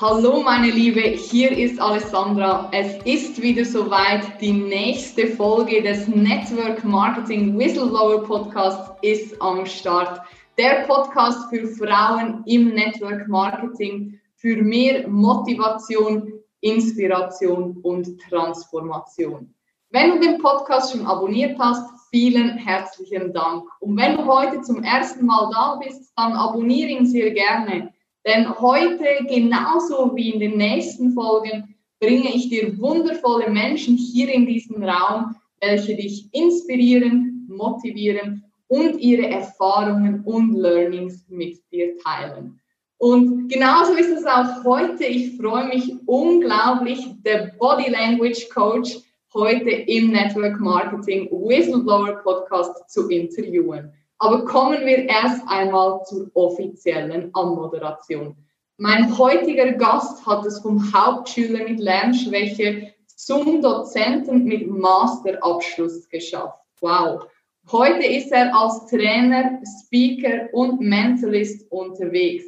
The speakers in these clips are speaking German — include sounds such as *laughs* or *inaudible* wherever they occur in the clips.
Hallo meine Liebe, hier ist Alessandra. Es ist wieder soweit. Die nächste Folge des Network Marketing Whistleblower Podcasts ist am Start. Der Podcast für Frauen im Network Marketing für mehr Motivation, Inspiration und Transformation. Wenn du den Podcast schon abonniert hast, vielen herzlichen Dank. Und wenn du heute zum ersten Mal da bist, dann abonniere ihn sehr gerne. Denn heute, genauso wie in den nächsten Folgen, bringe ich dir wundervolle Menschen hier in diesem Raum, welche dich inspirieren, motivieren und ihre Erfahrungen und Learnings mit dir teilen. Und genauso ist es auch heute. Ich freue mich unglaublich, der Body Language Coach heute im Network Marketing Whistleblower Podcast zu interviewen. Aber kommen wir erst einmal zur offiziellen Anmoderation. Mein heutiger Gast hat es vom Hauptschüler mit Lernschwäche zum Dozenten mit Masterabschluss geschafft. Wow. Heute ist er als Trainer, Speaker und Mentalist unterwegs.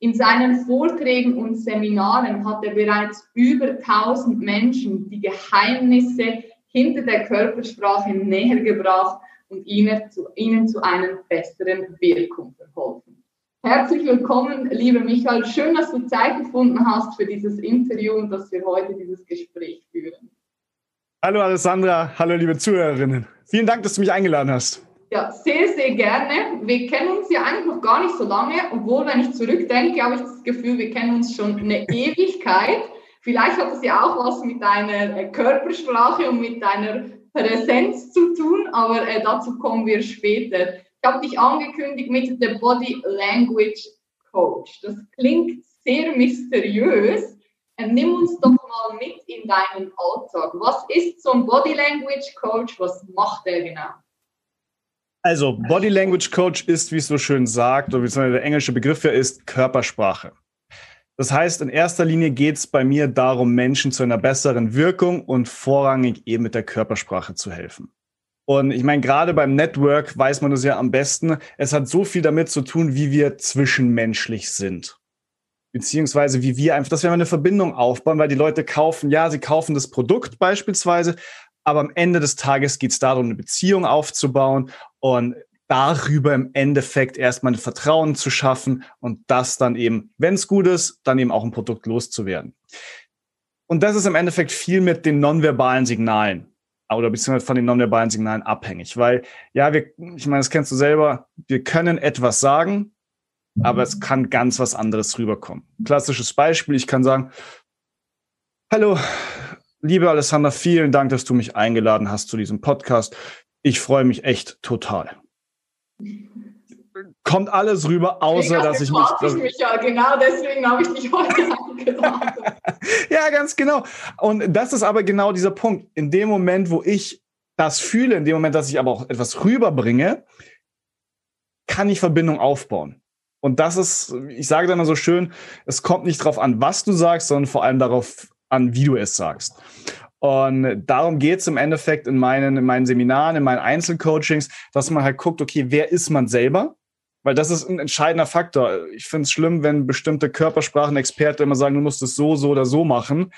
In seinen Vorträgen und Seminaren hat er bereits über 1000 Menschen die Geheimnisse hinter der Körpersprache näher gebracht und ihnen zu, ihnen zu einer besseren Wirkung verholfen. Herzlich willkommen, lieber Michael. Schön, dass du Zeit gefunden hast für dieses Interview und dass wir heute dieses Gespräch führen. Hallo Alessandra, hallo liebe Zuhörerinnen. Vielen Dank, dass du mich eingeladen hast. Ja, sehr, sehr gerne. Wir kennen uns ja eigentlich noch gar nicht so lange, obwohl, wenn ich zurückdenke, habe ich das Gefühl, wir kennen uns schon eine *laughs* Ewigkeit. Vielleicht hat es ja auch was mit deiner äh, Körpersprache und mit deiner Präsenz zu tun, aber äh, dazu kommen wir später. Ich habe dich angekündigt mit der Body Language Coach. Das klingt sehr mysteriös. Äh, nimm uns doch mal mit in deinen Alltag. Was ist so ein Body Language Coach? Was macht er genau? Also, Body Language Coach ist, wie es so schön sagt, oder wie der englische Begriff ja ist, Körpersprache. Das heißt, in erster Linie geht es bei mir darum, Menschen zu einer besseren Wirkung und vorrangig eben mit der Körpersprache zu helfen. Und ich meine, gerade beim Network weiß man das ja am besten. Es hat so viel damit zu tun, wie wir zwischenmenschlich sind. Beziehungsweise wie wir einfach, dass wir eine Verbindung aufbauen, weil die Leute kaufen, ja, sie kaufen das Produkt beispielsweise, aber am Ende des Tages geht es darum, eine Beziehung aufzubauen und darüber im Endeffekt erstmal ein Vertrauen zu schaffen und das dann eben, wenn es gut ist, dann eben auch ein Produkt loszuwerden. Und das ist im Endeffekt viel mit den nonverbalen Signalen oder beziehungsweise von den nonverbalen Signalen abhängig, weil ja, wir, ich meine, das kennst du selber, wir können etwas sagen, aber es kann ganz was anderes rüberkommen. Klassisches Beispiel, ich kann sagen, hallo, liebe Alessandra, vielen Dank, dass du mich eingeladen hast zu diesem Podcast. Ich freue mich echt total kommt alles rüber, außer dass ich mich. Ich mich ja, genau deswegen habe ich dich heute *laughs* angedacht. ja, ganz genau. Und das ist aber genau dieser Punkt. In dem Moment, wo ich das fühle, in dem Moment, dass ich aber auch etwas rüberbringe, kann ich Verbindung aufbauen. Und das ist, ich sage dann immer so schön, es kommt nicht darauf an, was du sagst, sondern vor allem darauf an, wie du es sagst. Und darum geht es im Endeffekt in meinen, in meinen Seminaren, in meinen Einzelcoachings, dass man halt guckt, okay, wer ist man selber? Weil das ist ein entscheidender Faktor. Ich finde es schlimm, wenn bestimmte Körpersprachenexperten immer sagen, du musst es so, so oder so machen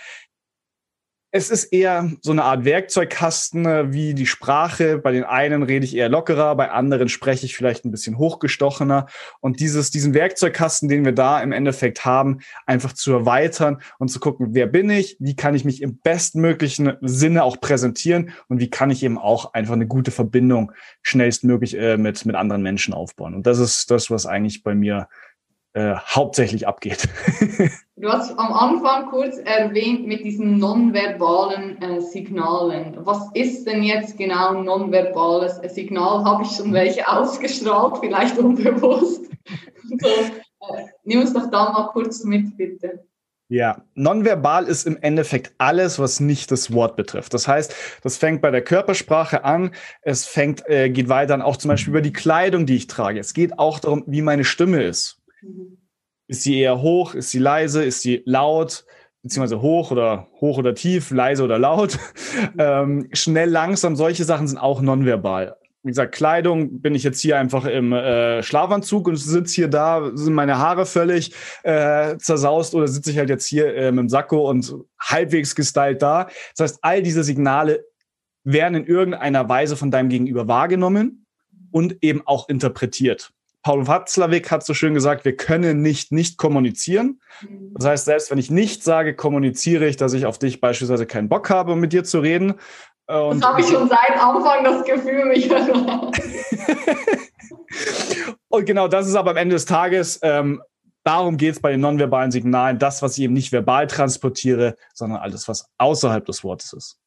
es ist eher so eine Art Werkzeugkasten äh, wie die Sprache. Bei den einen rede ich eher lockerer, bei anderen spreche ich vielleicht ein bisschen hochgestochener. Und dieses, diesen Werkzeugkasten, den wir da im Endeffekt haben, einfach zu erweitern und zu gucken, wer bin ich, wie kann ich mich im bestmöglichen Sinne auch präsentieren und wie kann ich eben auch einfach eine gute Verbindung schnellstmöglich äh, mit, mit anderen Menschen aufbauen. Und das ist das, was eigentlich bei mir äh, hauptsächlich abgeht. *laughs* du hast am Anfang kurz erwähnt mit diesen nonverbalen äh, Signalen. Was ist denn jetzt genau ein nonverbales Signal? Habe ich schon welche ausgestrahlt, vielleicht unbewusst? *laughs* so, äh, nimm uns doch da mal kurz mit, bitte. Ja, nonverbal ist im Endeffekt alles, was nicht das Wort betrifft. Das heißt, das fängt bei der Körpersprache an. Es fängt, äh, geht weiter dann auch zum Beispiel über die Kleidung, die ich trage. Es geht auch darum, wie meine Stimme ist. Mhm. Ist sie eher hoch? Ist sie leise? Ist sie laut? Beziehungsweise hoch oder hoch oder tief, leise oder laut? Mhm. ähm, schnell, langsam, solche Sachen sind auch nonverbal. wie gesagt, Kleidung, bin ich jetzt hier einfach im äh, Schlafanzug und sitze hier da, sind meine Haare völlig äh, zersaust oder sitze ich halt jetzt hier äh, mit dem Sakko und halbwegs gestylt da. Das heißt, all diese Signale werden in irgendeiner Weise von deinem Gegenüber wahrgenommen und eben auch interpretiert. Paul Watzlawick hat so schön gesagt, wir können nicht nicht kommunizieren. Das heißt, selbst wenn ich nicht sage, kommuniziere ich, dass ich auf dich beispielsweise keinen Bock habe, um mit dir zu reden. Und das habe ich schon seit Anfang das Gefühl, mich *laughs* *laughs* Und genau das ist aber am Ende des Tages, ähm, darum geht es bei den nonverbalen Signalen, das, was ich eben nicht verbal transportiere, sondern alles, was außerhalb des Wortes ist.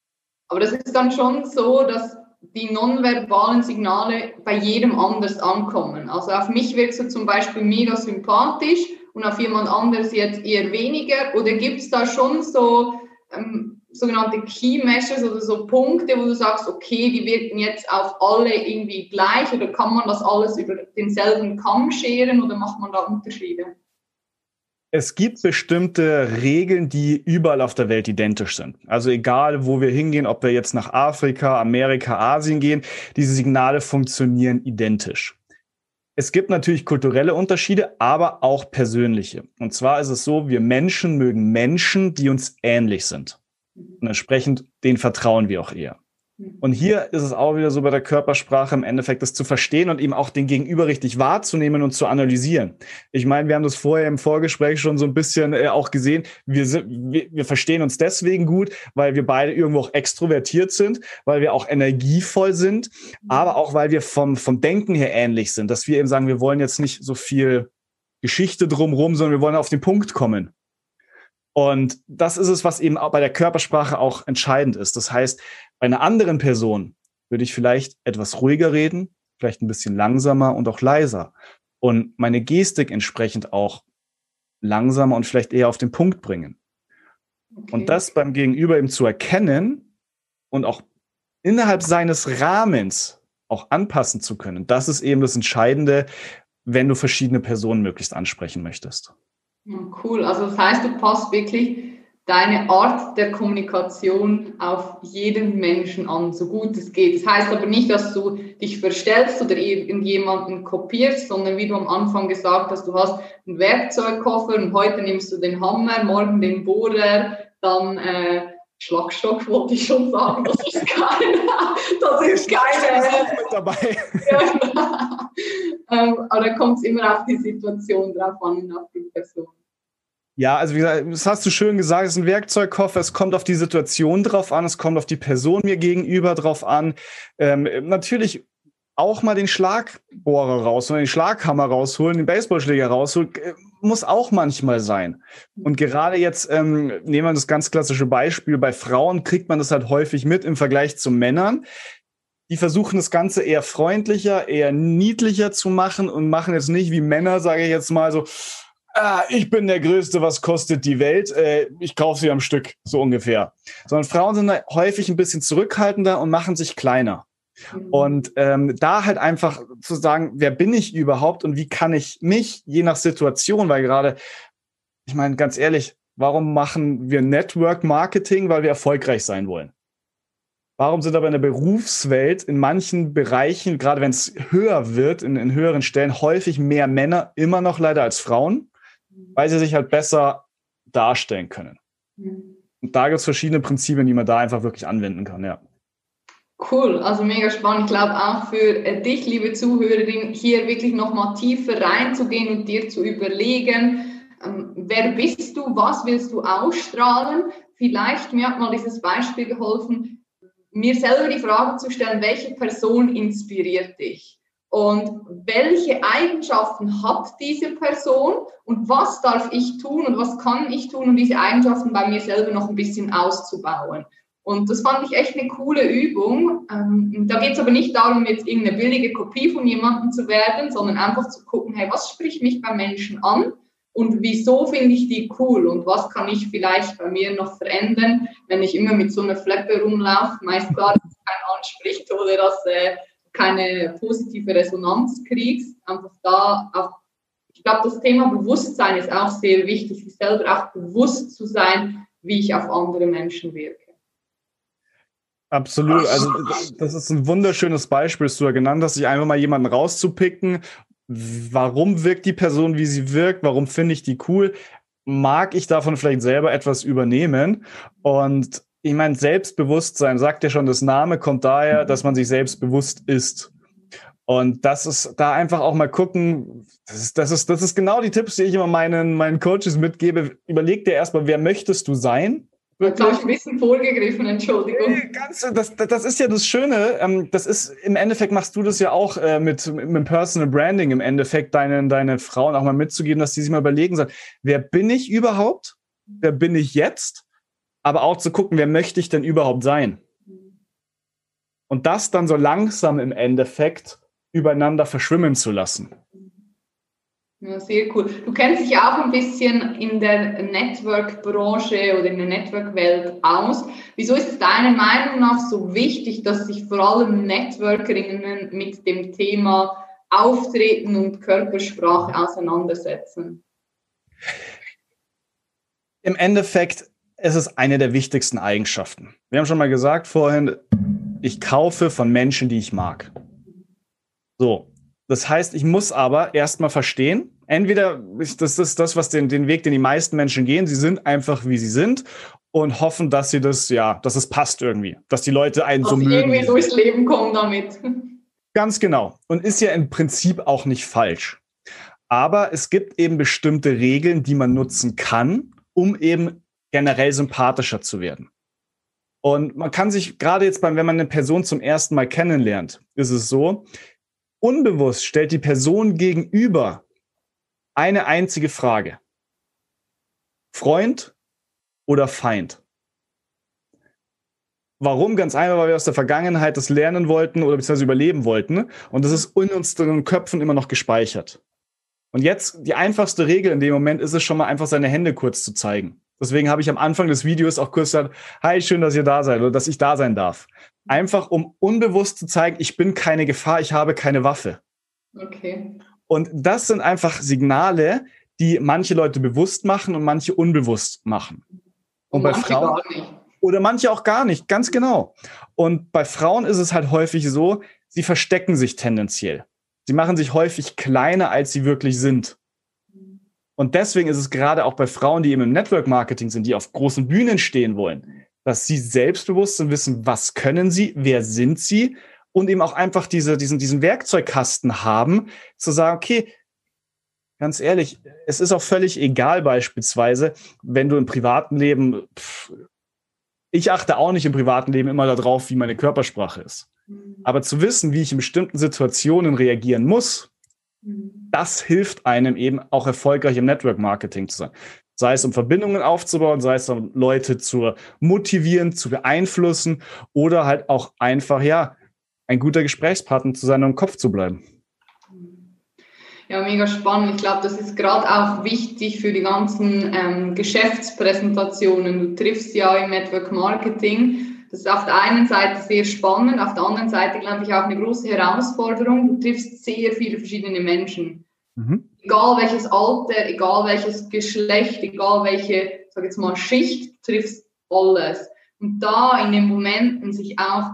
Aber das ist dann schon so, dass die nonverbalen Signale bei jedem anders ankommen. Also auf mich wirkst du zum Beispiel mega sympathisch und auf jemand anderes jetzt eher weniger. Oder gibt es da schon so ähm, sogenannte Key Measures oder so Punkte, wo du sagst, okay, die wirken jetzt auf alle irgendwie gleich oder kann man das alles über denselben Kamm scheren oder macht man da Unterschiede? Es gibt bestimmte Regeln, die überall auf der Welt identisch sind. Also egal, wo wir hingehen, ob wir jetzt nach Afrika, Amerika, Asien gehen, diese Signale funktionieren identisch. Es gibt natürlich kulturelle Unterschiede, aber auch persönliche. Und zwar ist es so, wir Menschen mögen Menschen, die uns ähnlich sind. Und entsprechend, den vertrauen wir auch eher. Mhm. Und hier ist es auch wieder so bei der Körpersprache im Endeffekt, das zu verstehen und eben auch den Gegenüber richtig wahrzunehmen und zu analysieren. Ich meine, wir haben das vorher im Vorgespräch schon so ein bisschen äh, auch gesehen. Wir, sind, wir, wir verstehen uns deswegen gut, weil wir beide irgendwo auch extrovertiert sind, weil wir auch energievoll sind, mhm. aber auch weil wir vom, vom Denken her ähnlich sind, dass wir eben sagen, wir wollen jetzt nicht so viel Geschichte drumherum, sondern wir wollen auf den Punkt kommen. Und das ist es, was eben auch bei der Körpersprache auch entscheidend ist. Das heißt, bei einer anderen Person würde ich vielleicht etwas ruhiger reden, vielleicht ein bisschen langsamer und auch leiser. Und meine Gestik entsprechend auch langsamer und vielleicht eher auf den Punkt bringen. Okay. Und das beim Gegenüber eben zu erkennen und auch innerhalb seines Rahmens auch anpassen zu können, das ist eben das Entscheidende, wenn du verschiedene Personen möglichst ansprechen möchtest. Cool, also das heißt, du passt wirklich deine Art der Kommunikation auf jeden Menschen an, so gut es geht. Das heißt aber nicht, dass du dich verstellst oder irgendjemanden kopierst, sondern wie du am Anfang gesagt hast, du hast einen Werkzeugkoffer und heute nimmst du den Hammer, morgen den Bohrer, dann äh, Schlagstock wollte ich schon sagen, das ist keine, *laughs* das ist keine. mit dabei. *laughs* ähm, aber da kommt es immer auf die Situation drauf an und auf die Person. Ja, also wie gesagt, das hast du schön gesagt, es ist ein Werkzeugkoffer, es kommt auf die Situation drauf an, es kommt auf die Person mir gegenüber drauf an. Ähm, natürlich auch mal den Schlagbohrer rausholen, den Schlaghammer rausholen, den Baseballschläger rausholen, äh, muss auch manchmal sein. Und gerade jetzt ähm, nehmen wir das ganz klassische Beispiel, bei Frauen kriegt man das halt häufig mit im Vergleich zu Männern. Die versuchen das Ganze eher freundlicher, eher niedlicher zu machen und machen jetzt nicht wie Männer, sage ich jetzt mal so, ah, ich bin der Größte, was kostet die Welt? Äh, ich kaufe sie am Stück, so ungefähr. Sondern Frauen sind häufig ein bisschen zurückhaltender und machen sich kleiner. Mhm. Und ähm, da halt einfach zu sagen, wer bin ich überhaupt und wie kann ich mich, je nach Situation, weil gerade, ich meine, ganz ehrlich, warum machen wir Network Marketing? Weil wir erfolgreich sein wollen. Warum sind aber in der Berufswelt in manchen Bereichen, gerade wenn es höher wird, in, in höheren Stellen, häufig mehr Männer immer noch leider als Frauen? Weil sie sich halt besser darstellen können. Mhm. Und da gibt es verschiedene Prinzipien, die man da einfach wirklich anwenden kann, ja. Cool, also mega spannend. Ich glaube auch für äh, dich, liebe Zuhörerin, hier wirklich nochmal tiefer reinzugehen und dir zu überlegen, ähm, wer bist du, was willst du ausstrahlen? Vielleicht, mir hat mal dieses Beispiel geholfen, mir selber die Frage zu stellen, welche Person inspiriert dich? Und welche Eigenschaften hat diese Person? Und was darf ich tun? Und was kann ich tun, um diese Eigenschaften bei mir selber noch ein bisschen auszubauen? Und das fand ich echt eine coole Übung. Ähm, da geht es aber nicht darum, jetzt irgendeine billige Kopie von jemandem zu werden, sondern einfach zu gucken, hey, was spricht mich bei Menschen an? Und wieso finde ich die cool? Und was kann ich vielleicht bei mir noch verändern, wenn ich immer mit so einer Fleppe rumlaufe, meist klar, dass es keinen anspricht oder dass äh, keine positive Resonanz kriegst. Einfach da auch, ich glaube, das Thema Bewusstsein ist auch sehr wichtig, sich selber auch bewusst zu sein, wie ich auf andere Menschen wirke. Absolut. Also das ist ein wunderschönes Beispiel, das du da genannt hast, sich einfach mal jemanden rauszupicken. Warum wirkt die Person, wie sie wirkt? Warum finde ich die cool? Mag ich davon vielleicht selber etwas übernehmen? Und ich meine, Selbstbewusstsein, sagt ja schon, das Name kommt daher, dass man sich selbstbewusst ist. Und das ist da einfach auch mal gucken. Das ist, das ist, das ist genau die Tipps, die ich immer meinen, meinen Coaches mitgebe. Überleg dir erstmal, wer möchtest du sein? Jetzt habe ich ein bisschen vorgegriffen, Entschuldigung. Ganz, das, das ist ja das Schöne. Ähm, das ist im Endeffekt machst du das ja auch äh, mit, mit Personal Branding im Endeffekt deinen deine Frauen auch mal mitzugeben, dass die sich mal überlegen sollen, wer bin ich überhaupt? Wer bin ich jetzt? Aber auch zu gucken, wer möchte ich denn überhaupt sein? Und das dann so langsam im Endeffekt übereinander verschwimmen zu lassen. Ja, sehr cool. Du kennst dich auch ein bisschen in der Network-Branche oder in der Network-Welt aus. Wieso ist es deiner Meinung nach so wichtig, dass sich vor allem Networkerinnen mit dem Thema Auftreten und Körpersprache auseinandersetzen? Im Endeffekt ist es eine der wichtigsten Eigenschaften. Wir haben schon mal gesagt vorhin, ich kaufe von Menschen, die ich mag. So, das heißt, ich muss aber erstmal verstehen, entweder ist das ist das, was den, den Weg, den die meisten Menschen gehen, sie sind einfach, wie sie sind und hoffen, dass sie das, ja, dass es passt irgendwie, dass die Leute einen dass so mögen. irgendwie durchs Leben kommen damit. Ganz genau. Und ist ja im Prinzip auch nicht falsch. Aber es gibt eben bestimmte Regeln, die man nutzen kann, um eben generell sympathischer zu werden. Und man kann sich gerade jetzt beim, wenn man eine Person zum ersten Mal kennenlernt, ist es so, Unbewusst stellt die Person gegenüber eine einzige Frage. Freund oder Feind? Warum? Ganz einfach, weil wir aus der Vergangenheit das lernen wollten oder beziehungsweise überleben wollten. Und das ist in unseren Köpfen immer noch gespeichert. Und jetzt, die einfachste Regel in dem Moment ist es schon mal einfach seine Hände kurz zu zeigen. Deswegen habe ich am Anfang des Videos auch kurz gesagt, hi, schön, dass ihr da seid oder dass ich da sein darf. Einfach um unbewusst zu zeigen, ich bin keine Gefahr, ich habe keine Waffe. Okay. Und das sind einfach Signale, die manche Leute bewusst machen und manche unbewusst machen. Und, und bei Frauen oder manche auch gar nicht, ganz genau. Und bei Frauen ist es halt häufig so, sie verstecken sich tendenziell. Sie machen sich häufig kleiner, als sie wirklich sind. Und deswegen ist es gerade auch bei Frauen, die eben im Network Marketing sind, die auf großen Bühnen stehen wollen, dass sie selbstbewusst sind, wissen, was können sie, wer sind sie und eben auch einfach diese, diesen, diesen Werkzeugkasten haben, zu sagen, okay, ganz ehrlich, es ist auch völlig egal beispielsweise, wenn du im privaten Leben, pff, ich achte auch nicht im privaten Leben immer darauf, wie meine Körpersprache ist. Mhm. Aber zu wissen, wie ich in bestimmten Situationen reagieren muss, mhm. Das hilft einem eben auch erfolgreich im Network Marketing zu sein. Sei es um Verbindungen aufzubauen, sei es um Leute zu motivieren, zu beeinflussen oder halt auch einfach, ja, ein guter Gesprächspartner zu sein und im Kopf zu bleiben. Ja, mega spannend. Ich glaube, das ist gerade auch wichtig für die ganzen ähm, Geschäftspräsentationen. Du triffst ja im Network Marketing. Das ist auf der einen Seite sehr spannend, auf der anderen Seite, glaube ich, auch eine große Herausforderung. Du triffst sehr viele verschiedene Menschen. Mhm. Egal welches Alter, egal welches Geschlecht, egal welche, sag jetzt mal, Schicht, triffst alles. Und da in den Momenten sich auch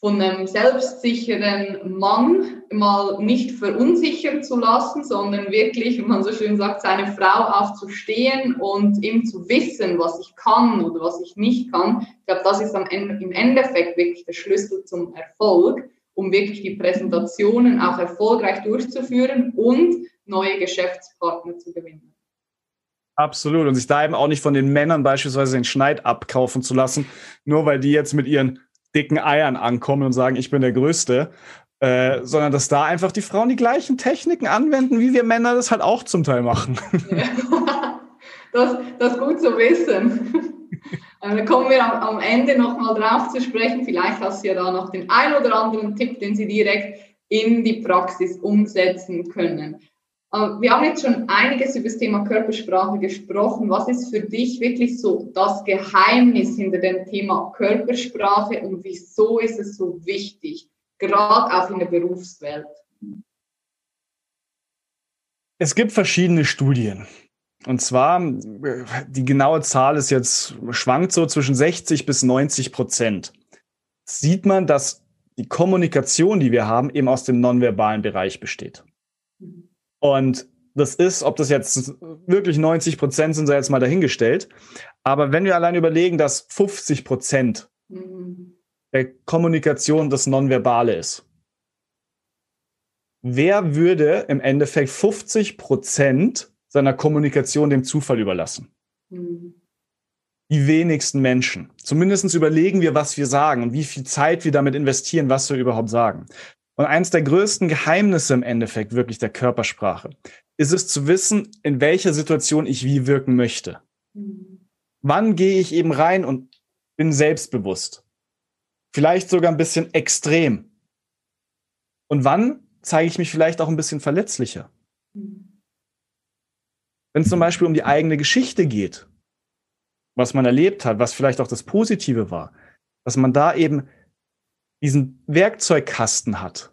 von einem selbstsicheren Mann mal nicht verunsichern zu lassen, sondern wirklich, wie man so schön sagt, seine Frau aufzustehen und ihm zu wissen, was ich kann oder was ich nicht kann. Ich glaube, das ist am Ende, im Endeffekt wirklich der Schlüssel zum Erfolg um wirklich die Präsentationen auch erfolgreich durchzuführen und neue Geschäftspartner zu gewinnen. Absolut. Und sich da eben auch nicht von den Männern beispielsweise den Schneid abkaufen zu lassen, nur weil die jetzt mit ihren dicken Eiern ankommen und sagen, ich bin der Größte, äh, sondern dass da einfach die Frauen die gleichen Techniken anwenden, wie wir Männer das halt auch zum Teil machen. Ja, das, das ist gut zu wissen. *laughs* Äh, da kommen wir am, am Ende nochmal drauf zu sprechen. Vielleicht hast du ja da noch den ein oder anderen Tipp, den Sie direkt in die Praxis umsetzen können. Äh, wir haben jetzt schon einiges über das Thema Körpersprache gesprochen. Was ist für dich wirklich so das Geheimnis hinter dem Thema Körpersprache und wieso ist es so wichtig, gerade auch in der Berufswelt? Es gibt verschiedene Studien. Und zwar, die genaue Zahl ist jetzt, schwankt so zwischen 60 bis 90 Prozent sieht man, dass die Kommunikation, die wir haben, eben aus dem nonverbalen Bereich besteht. Und das ist, ob das jetzt wirklich 90 Prozent sind, sei jetzt mal dahingestellt. Aber wenn wir allein überlegen, dass 50 Prozent mhm. der Kommunikation das Nonverbale ist, wer würde im Endeffekt 50 Prozent seiner Kommunikation dem Zufall überlassen? Mhm. Die wenigsten Menschen. Zumindest überlegen wir, was wir sagen und wie viel Zeit wir damit investieren, was wir überhaupt sagen. Und eines der größten Geheimnisse im Endeffekt wirklich der Körpersprache ist es zu wissen, in welcher Situation ich wie wirken möchte. Mhm. Wann gehe ich eben rein und bin selbstbewusst? Vielleicht sogar ein bisschen extrem. Und wann zeige ich mich vielleicht auch ein bisschen verletzlicher? Mhm. Wenn es zum Beispiel um die eigene Geschichte geht, was man erlebt hat, was vielleicht auch das Positive war, dass man da eben diesen Werkzeugkasten hat,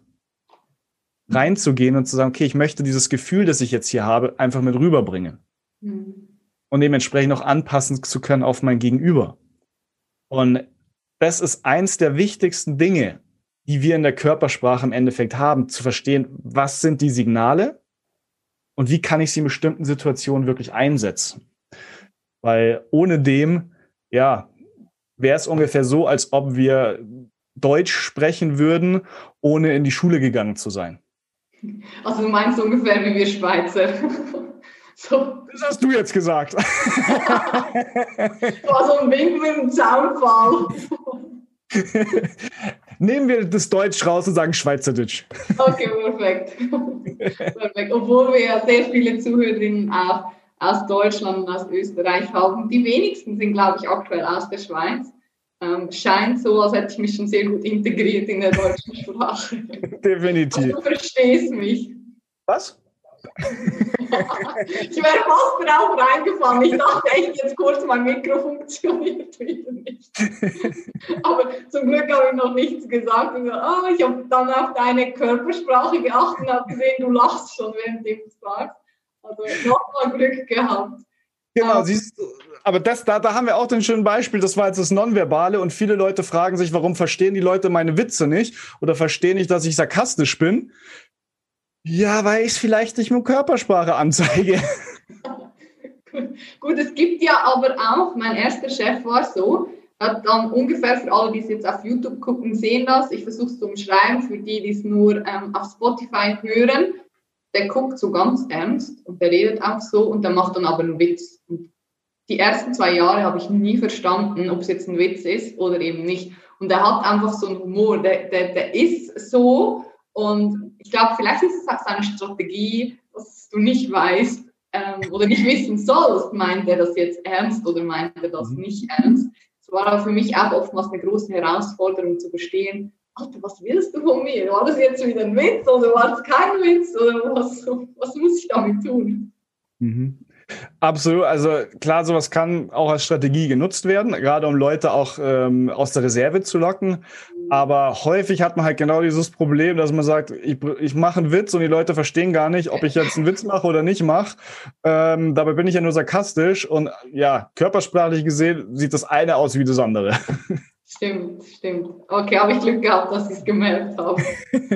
reinzugehen und zu sagen, okay, ich möchte dieses Gefühl, das ich jetzt hier habe, einfach mit rüberbringen. Mhm. Und dementsprechend auch anpassen zu können auf mein Gegenüber. Und das ist eins der wichtigsten Dinge, die wir in der Körpersprache im Endeffekt haben, zu verstehen, was sind die Signale und wie kann ich sie in bestimmten Situationen wirklich einsetzen. Weil ohne dem, ja, wäre es ungefähr so, als ob wir Deutsch sprechen würden, ohne in die Schule gegangen zu sein. Also du meinst ungefähr wie wir Schweizer. *laughs* So. Das hast du jetzt gesagt. *laughs* War so ein Wink mit dem Zaunfall. *laughs* Nehmen wir das Deutsch raus und sagen Schweizerdeutsch. Okay, perfekt. perfekt. Obwohl wir ja sehr viele Zuhörerinnen auch aus Deutschland und aus Österreich haben. Die wenigsten sind, glaube ich, aktuell aus der Schweiz. Ähm, scheint so, als hätte ich mich schon sehr gut integriert in der deutschen Sprache. *laughs* Definitiv. Also, du verstehst mich. Was? *laughs* ich wäre fast drauf reingefallen. Ich dachte echt jetzt kurz, mein Mikro funktioniert wieder nicht. *laughs* Aber zum Glück habe ich noch nichts gesagt. Und so, oh, ich habe dann auf deine Körpersprache geachtet und habe gesehen, du lachst schon, während du es sagst. Also nochmal Glück gehabt. Genau, siehst du, aber das, da, da haben wir auch ein schönes Beispiel, das war jetzt das Nonverbale und viele Leute fragen sich, warum verstehen die Leute meine Witze nicht oder verstehen nicht, dass ich sarkastisch bin. Ja, weil ich es vielleicht nicht mit Körpersprache anzeige. *laughs* Gut, es gibt ja aber auch, mein erster Chef war so, hat dann ungefähr für alle, die es jetzt auf YouTube gucken, sehen das. Ich versuche es zu umschreiben, für die, die es nur ähm, auf Spotify hören der guckt so ganz ernst und der redet auch so und der macht dann aber einen Witz. Und die ersten zwei Jahre habe ich nie verstanden, ob es jetzt ein Witz ist oder eben nicht. Und er hat einfach so einen Humor, der, der, der ist so und ich glaube, vielleicht ist es auch seine Strategie, dass du nicht weißt ähm, oder nicht wissen sollst, meint er das jetzt ernst oder meint er das mhm. nicht ernst. Es war aber für mich auch oftmals eine große Herausforderung zu verstehen, Alter, was willst du von mir? War das jetzt wieder ein Witz oder war es kein Witz? Oder was, was muss ich damit tun? Mhm. Absolut. Also klar, sowas kann auch als Strategie genutzt werden, gerade um Leute auch ähm, aus der Reserve zu locken. Aber häufig hat man halt genau dieses Problem, dass man sagt, ich, ich mache einen Witz und die Leute verstehen gar nicht, ob ich jetzt einen Witz mache oder nicht mache. Ähm, dabei bin ich ja nur sarkastisch und ja, körpersprachlich gesehen sieht das eine aus wie das andere. *laughs* Stimmt, stimmt. Okay, habe ich Glück gehabt, dass ich es gemerkt habe. *laughs*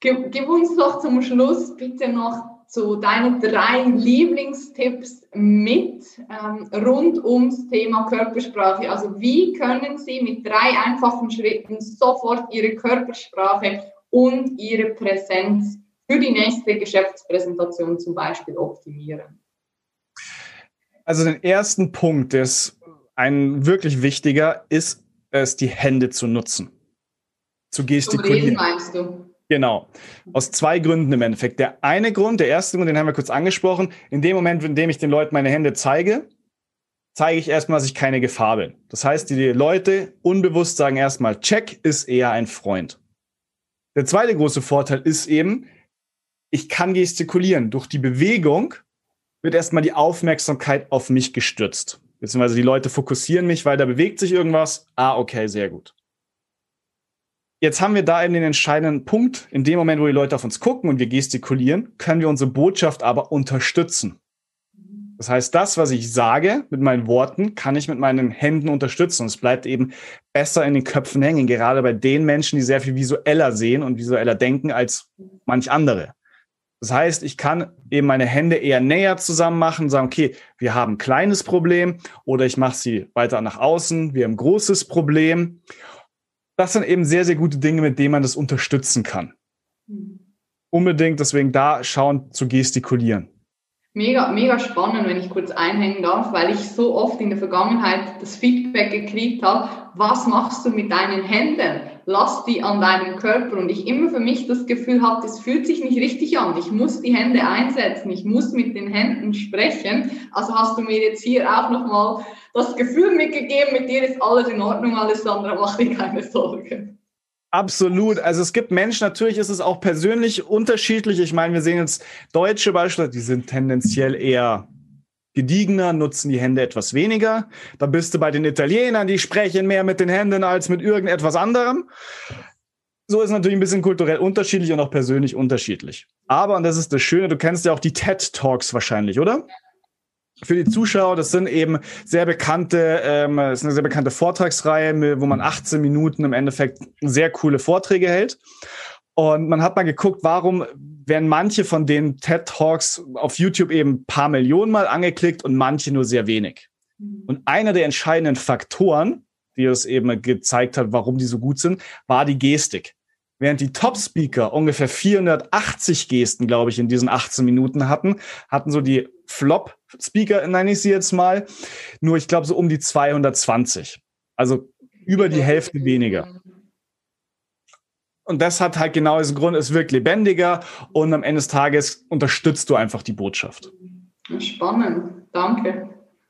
gib, gib, uns doch zum Schluss bitte noch so deine drei Lieblingstipps mit ähm, rund ums Thema Körpersprache. Also wie können Sie mit drei einfachen Schritten sofort Ihre Körpersprache und Ihre Präsenz für die nächste Geschäftspräsentation zum Beispiel optimieren? Also den ersten Punkt, ist ein wirklich wichtiger ist es, die Hände zu nutzen. Zu gestikulieren. Reden meinst du? Genau. Aus zwei Gründen im Endeffekt. Der eine Grund, der erste Grund, den haben wir kurz angesprochen. In dem Moment, in dem ich den Leuten meine Hände zeige, zeige ich erstmal, dass ich keine Gefahr bin. Das heißt, die Leute unbewusst sagen erstmal, Check ist eher ein Freund. Der zweite große Vorteil ist eben, ich kann gestikulieren. Durch die Bewegung wird erstmal die Aufmerksamkeit auf mich gestürzt. Beziehungsweise die Leute fokussieren mich, weil da bewegt sich irgendwas. Ah, okay, sehr gut. Jetzt haben wir da eben den entscheidenden Punkt. In dem Moment, wo die Leute auf uns gucken und wir gestikulieren, können wir unsere Botschaft aber unterstützen. Das heißt, das, was ich sage mit meinen Worten, kann ich mit meinen Händen unterstützen. Und es bleibt eben besser in den Köpfen hängen, gerade bei den Menschen, die sehr viel visueller sehen und visueller denken als manch andere. Das heißt, ich kann eben meine Hände eher näher zusammen machen und sagen, okay, wir haben ein kleines Problem oder ich mache sie weiter nach außen, wir haben ein großes Problem. Das sind eben sehr, sehr gute Dinge, mit denen man das unterstützen kann. Mhm. Unbedingt deswegen da schauen zu gestikulieren. Mega, mega spannend, wenn ich kurz einhängen darf, weil ich so oft in der Vergangenheit das Feedback gekriegt habe, was machst du mit deinen Händen? Lass die an deinem Körper. Und ich immer für mich das Gefühl habe, das fühlt sich nicht richtig an. Ich muss die Hände einsetzen, ich muss mit den Händen sprechen. Also hast du mir jetzt hier auch nochmal das Gefühl mitgegeben, mit dir ist alles in Ordnung, Alessandra, mach dir keine Sorgen. Absolut. Also es gibt Menschen, natürlich ist es auch persönlich unterschiedlich. Ich meine, wir sehen jetzt Deutsche beispielsweise, die sind tendenziell eher gediegener, nutzen die Hände etwas weniger. Da bist du bei den Italienern, die sprechen mehr mit den Händen als mit irgendetwas anderem. So ist natürlich ein bisschen kulturell unterschiedlich und auch persönlich unterschiedlich. Aber, und das ist das Schöne, du kennst ja auch die TED Talks wahrscheinlich, oder? Für die Zuschauer, das sind eben sehr bekannte, ähm, das ist eine sehr bekannte Vortragsreihe, wo man 18 Minuten im Endeffekt sehr coole Vorträge hält. Und man hat mal geguckt, warum werden manche von den TED Talks auf YouTube eben paar Millionen Mal angeklickt und manche nur sehr wenig. Und einer der entscheidenden Faktoren, die es eben gezeigt hat, warum die so gut sind, war die Gestik. Während die Top-Speaker ungefähr 480 Gesten, glaube ich, in diesen 18 Minuten hatten, hatten so die Flop-Speaker, nenne ich sie jetzt mal, nur ich glaube so um die 220. Also über die Hälfte weniger. Und das hat halt genau diesen Grund, es wirkt lebendiger und am Ende des Tages unterstützt du einfach die Botschaft. Spannend, danke.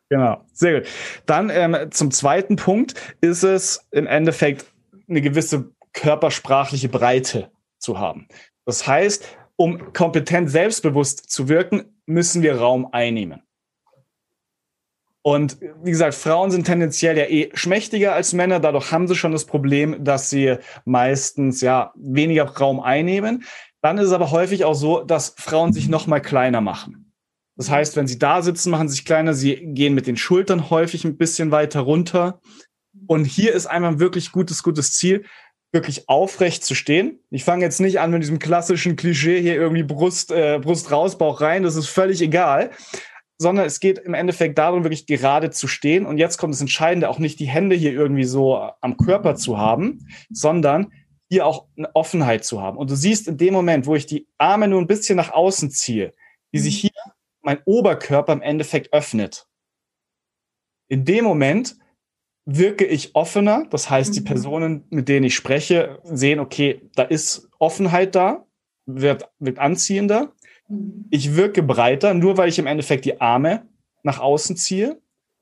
Genau, sehr gut. Dann ähm, zum zweiten Punkt ist es im Endeffekt eine gewisse körpersprachliche Breite zu haben. Das heißt, um kompetent selbstbewusst zu wirken, müssen wir Raum einnehmen. Und wie gesagt, Frauen sind tendenziell ja eh schmächtiger als Männer. Dadurch haben sie schon das Problem, dass sie meistens ja weniger Raum einnehmen. Dann ist es aber häufig auch so, dass Frauen sich noch mal kleiner machen. Das heißt, wenn sie da sitzen, machen sie sich kleiner. Sie gehen mit den Schultern häufig ein bisschen weiter runter. Und hier ist einmal ein wirklich gutes, gutes Ziel wirklich aufrecht zu stehen. Ich fange jetzt nicht an mit diesem klassischen Klischee hier irgendwie Brust, äh, Brust raus, Bauch rein, das ist völlig egal, sondern es geht im Endeffekt darum, wirklich gerade zu stehen. Und jetzt kommt das Entscheidende, auch nicht die Hände hier irgendwie so am Körper zu haben, sondern hier auch eine Offenheit zu haben. Und du siehst in dem Moment, wo ich die Arme nur ein bisschen nach außen ziehe, wie sich hier mein Oberkörper im Endeffekt öffnet. In dem Moment wirke ich offener. Das heißt, die mhm. Personen, mit denen ich spreche, sehen, okay, da ist Offenheit da, wird, wird anziehender. Mhm. Ich wirke breiter, nur weil ich im Endeffekt die Arme nach außen ziehe.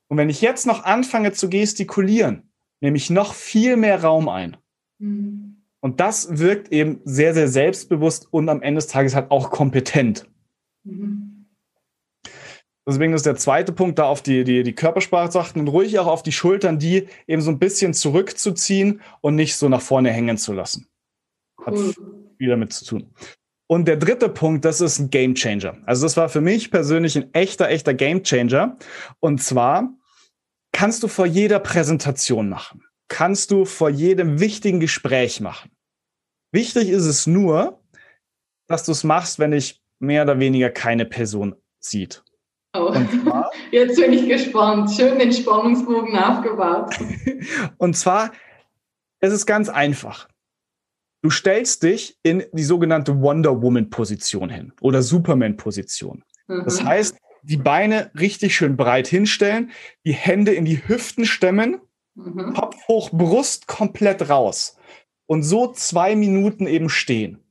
Und wenn ich jetzt noch anfange zu gestikulieren, nehme ich noch viel mehr Raum ein. Mhm. Und das wirkt eben sehr, sehr selbstbewusst und am Ende des Tages halt auch kompetent. Mhm. Deswegen ist der zweite Punkt, da auf die, die, die Körpersprache zu achten und ruhig auch auf die Schultern, die eben so ein bisschen zurückzuziehen und nicht so nach vorne hängen zu lassen. Hat cool. viel damit zu tun. Und der dritte Punkt, das ist ein Game Changer. Also das war für mich persönlich ein echter, echter Game Changer. Und zwar kannst du vor jeder Präsentation machen. Kannst du vor jedem wichtigen Gespräch machen. Wichtig ist es nur, dass du es machst, wenn dich mehr oder weniger keine Person sieht. Oh. *laughs* Jetzt bin ich gespannt. Schön den Spannungsbogen aufgebaut. *laughs* Und zwar, es ist ganz einfach. Du stellst dich in die sogenannte Wonder Woman Position hin oder Superman Position. Mhm. Das heißt, die Beine richtig schön breit hinstellen, die Hände in die Hüften stemmen, mhm. Kopf hoch, Brust komplett raus. Und so zwei Minuten eben stehen.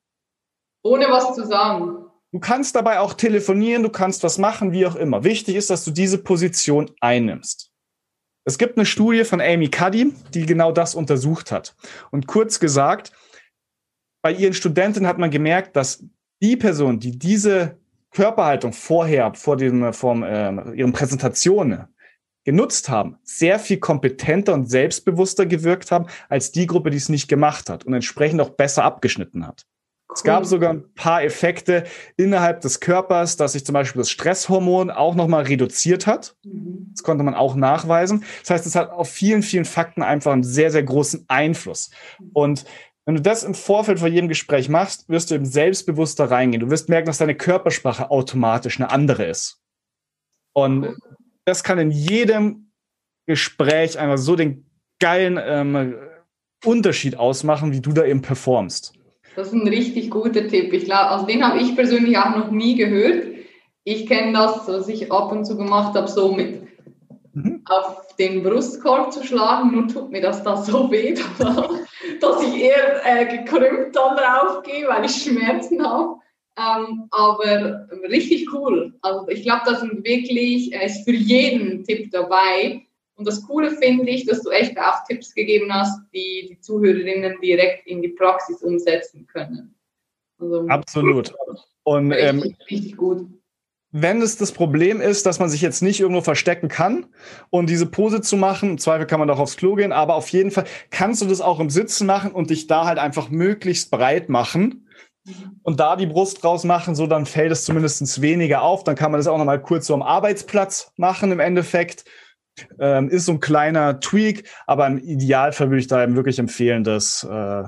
Ohne was zu sagen. Du kannst dabei auch telefonieren, du kannst was machen, wie auch immer. Wichtig ist, dass du diese Position einnimmst. Es gibt eine Studie von Amy Cuddy, die genau das untersucht hat. Und kurz gesagt, bei ihren Studenten hat man gemerkt, dass die Person, die diese Körperhaltung vorher, vor dem, vor äh, ihren Präsentationen genutzt haben, sehr viel kompetenter und selbstbewusster gewirkt haben als die Gruppe, die es nicht gemacht hat und entsprechend auch besser abgeschnitten hat. Es gab sogar ein paar Effekte innerhalb des Körpers, dass sich zum Beispiel das Stresshormon auch nochmal reduziert hat. Mhm. Das konnte man auch nachweisen. Das heißt, es hat auf vielen, vielen Fakten einfach einen sehr, sehr großen Einfluss. Und wenn du das im Vorfeld vor jedem Gespräch machst, wirst du eben selbstbewusster reingehen. Du wirst merken, dass deine Körpersprache automatisch eine andere ist. Und das kann in jedem Gespräch einfach so den geilen ähm, Unterschied ausmachen, wie du da eben performst. Das ist ein richtig guter Tipp. Ich glaube, also den habe ich persönlich auch noch nie gehört. Ich kenne das, was ich ab und zu gemacht habe, so mit mhm. auf den Brustkorb zu schlagen. Nur tut mir das da so weh, *laughs* dass ich eher äh, gekrümmt dann draufgehe, weil ich Schmerzen habe. Ähm, aber richtig cool. Also ich glaube, das sind wirklich, äh, ist für jeden Tipp dabei. Und das Coole finde ich, dass du echt auch Tipps gegeben hast, die die Zuhörerinnen direkt in die Praxis umsetzen können. Also, Absolut. Und ähm, richtig, richtig gut. Wenn es das Problem ist, dass man sich jetzt nicht irgendwo verstecken kann und diese Pose zu machen, im Zweifel kann man doch aufs Klo gehen, aber auf jeden Fall kannst du das auch im Sitzen machen und dich da halt einfach möglichst breit machen und da die Brust rausmachen, so dann fällt es zumindest weniger auf. Dann kann man das auch noch mal kurz so am Arbeitsplatz machen im Endeffekt ähm, ist so ein kleiner Tweak, aber im Idealfall würde ich da eben wirklich empfehlen, das, äh,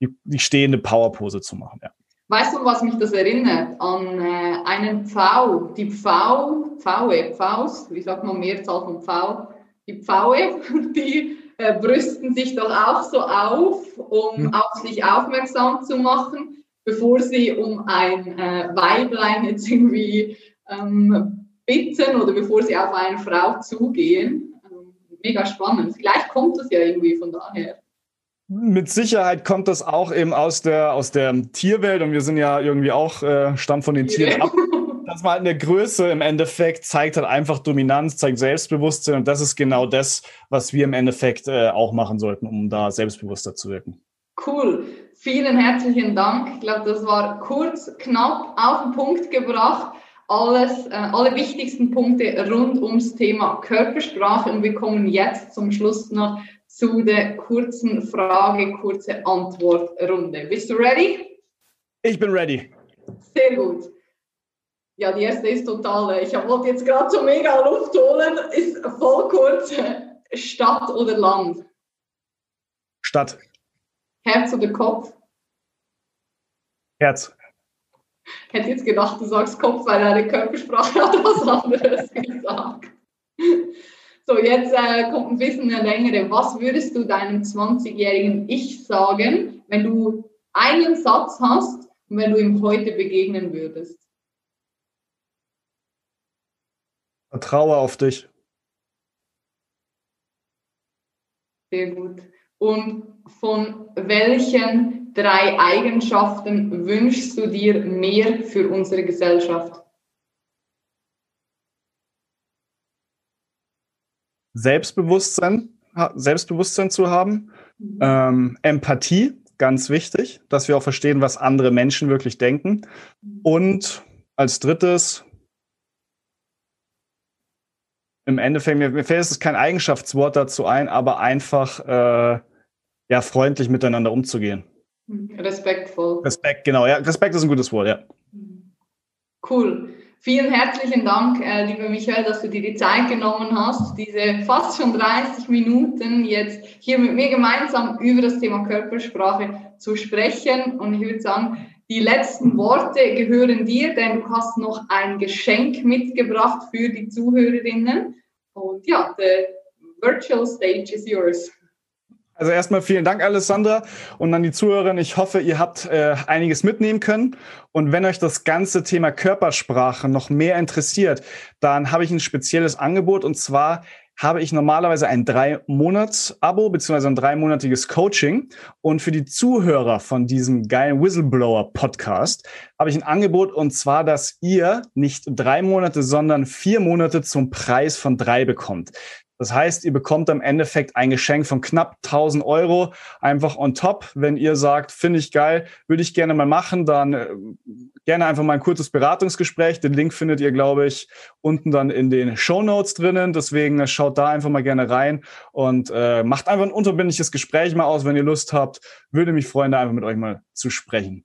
die, die stehende Powerpose zu machen. Ja. Weißt du, was mich das erinnert? An äh, einen Pfau, die Pfau, Pfaue, Pfaus, wie sagt man Mehrzahl von Pfau? Die Pfaue, *laughs* die äh, brüsten sich doch auch so auf, um hm. auf sich aufmerksam zu machen, bevor sie um ein äh, Weiblein jetzt irgendwie ähm, bitten oder bevor sie auf eine Frau zugehen. Also, mega spannend. Vielleicht kommt das ja irgendwie von daher. Mit Sicherheit kommt das auch eben aus der, aus der Tierwelt und wir sind ja irgendwie auch, äh, stammt von den Tieren ab. *laughs* Das war halt eine Größe im Endeffekt, zeigt halt einfach Dominanz, zeigt Selbstbewusstsein und das ist genau das, was wir im Endeffekt äh, auch machen sollten, um da selbstbewusster zu wirken. Cool. Vielen herzlichen Dank. Ich glaube, das war kurz, knapp auf den Punkt gebracht alles, äh, alle wichtigsten Punkte rund ums Thema Körpersprache und wir kommen jetzt zum Schluss noch zu der kurzen Frage, kurze Antwortrunde. Bist du ready? Ich bin ready. Sehr gut. Ja, die erste ist total, äh, ich wollte jetzt gerade so mega Luft holen, ist voll kurz. Stadt oder Land? Stadt. Herz oder Kopf? Herz. Ich hätte jetzt gedacht, du sagst Kopf, weil deine Körpersprache hat was anderes gesagt. So, jetzt äh, kommt ein bisschen eine längere. Was würdest du deinem 20-jährigen Ich sagen, wenn du einen Satz hast und wenn du ihm heute begegnen würdest? Vertraue auf dich. Sehr gut. Und von welchen drei Eigenschaften wünschst du dir mehr für unsere Gesellschaft? Selbstbewusstsein, Selbstbewusstsein zu haben, mhm. ähm, Empathie, ganz wichtig, dass wir auch verstehen, was andere Menschen wirklich denken. Mhm. Und als drittes, im Endeffekt, mir, mir fällt es kein Eigenschaftswort dazu ein, aber einfach äh, ja, freundlich miteinander umzugehen. Respektvoll. Respekt, genau. Ja, Respekt ist ein gutes Wort, ja. Cool. Vielen herzlichen Dank, äh, lieber Michael, dass du dir die Zeit genommen hast, diese fast schon 30 Minuten jetzt hier mit mir gemeinsam über das Thema Körpersprache zu sprechen. Und ich würde sagen, die letzten Worte gehören dir, denn du hast noch ein Geschenk mitgebracht für die Zuhörerinnen. Und ja, the virtual stage is yours. Also erstmal vielen Dank, Alessandra, und an die Zuhörerin. Ich hoffe, ihr habt äh, einiges mitnehmen können. Und wenn euch das ganze Thema Körpersprache noch mehr interessiert, dann habe ich ein spezielles Angebot. Und zwar habe ich normalerweise ein drei-Monats-Abo beziehungsweise ein dreimonatiges Coaching. Und für die Zuhörer von diesem geilen Whistleblower-Podcast habe ich ein Angebot und zwar, dass ihr nicht drei Monate, sondern vier Monate zum Preis von drei bekommt. Das heißt, ihr bekommt im Endeffekt ein Geschenk von knapp 1000 Euro einfach on top. Wenn ihr sagt, finde ich geil, würde ich gerne mal machen, dann äh, gerne einfach mal ein kurzes Beratungsgespräch. Den Link findet ihr, glaube ich, unten dann in den Show Notes drinnen. Deswegen äh, schaut da einfach mal gerne rein und äh, macht einfach ein unverbindliches Gespräch mal aus, wenn ihr Lust habt. Würde mich freuen, da einfach mit euch mal zu sprechen.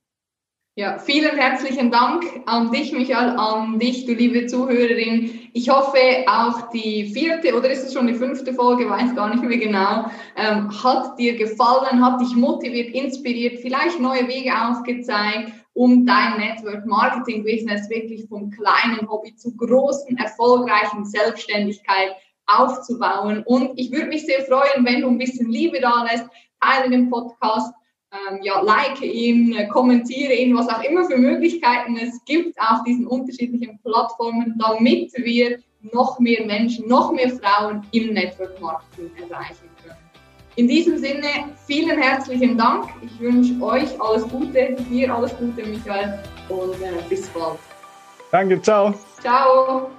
Ja, vielen herzlichen Dank an dich, Michael, an dich, du liebe Zuhörerin. Ich hoffe, auch die vierte oder ist es schon die fünfte Folge, weiß gar nicht mehr genau, ähm, hat dir gefallen, hat dich motiviert, inspiriert, vielleicht neue Wege aufgezeigt, um dein Network Marketing Business wirklich vom kleinen Hobby zu großen, erfolgreichen Selbstständigkeit aufzubauen. Und ich würde mich sehr freuen, wenn du ein bisschen Liebe da lässt, teile den Podcast ähm, ja, like ihn, äh, kommentiere ihn, was auch immer für Möglichkeiten es gibt auf diesen unterschiedlichen Plattformen, damit wir noch mehr Menschen, noch mehr Frauen im Network Marketing erreichen können. In diesem Sinne, vielen herzlichen Dank. Ich wünsche euch alles Gute, dir alles Gute, Michael, und äh, bis bald. Danke, ciao. Ciao.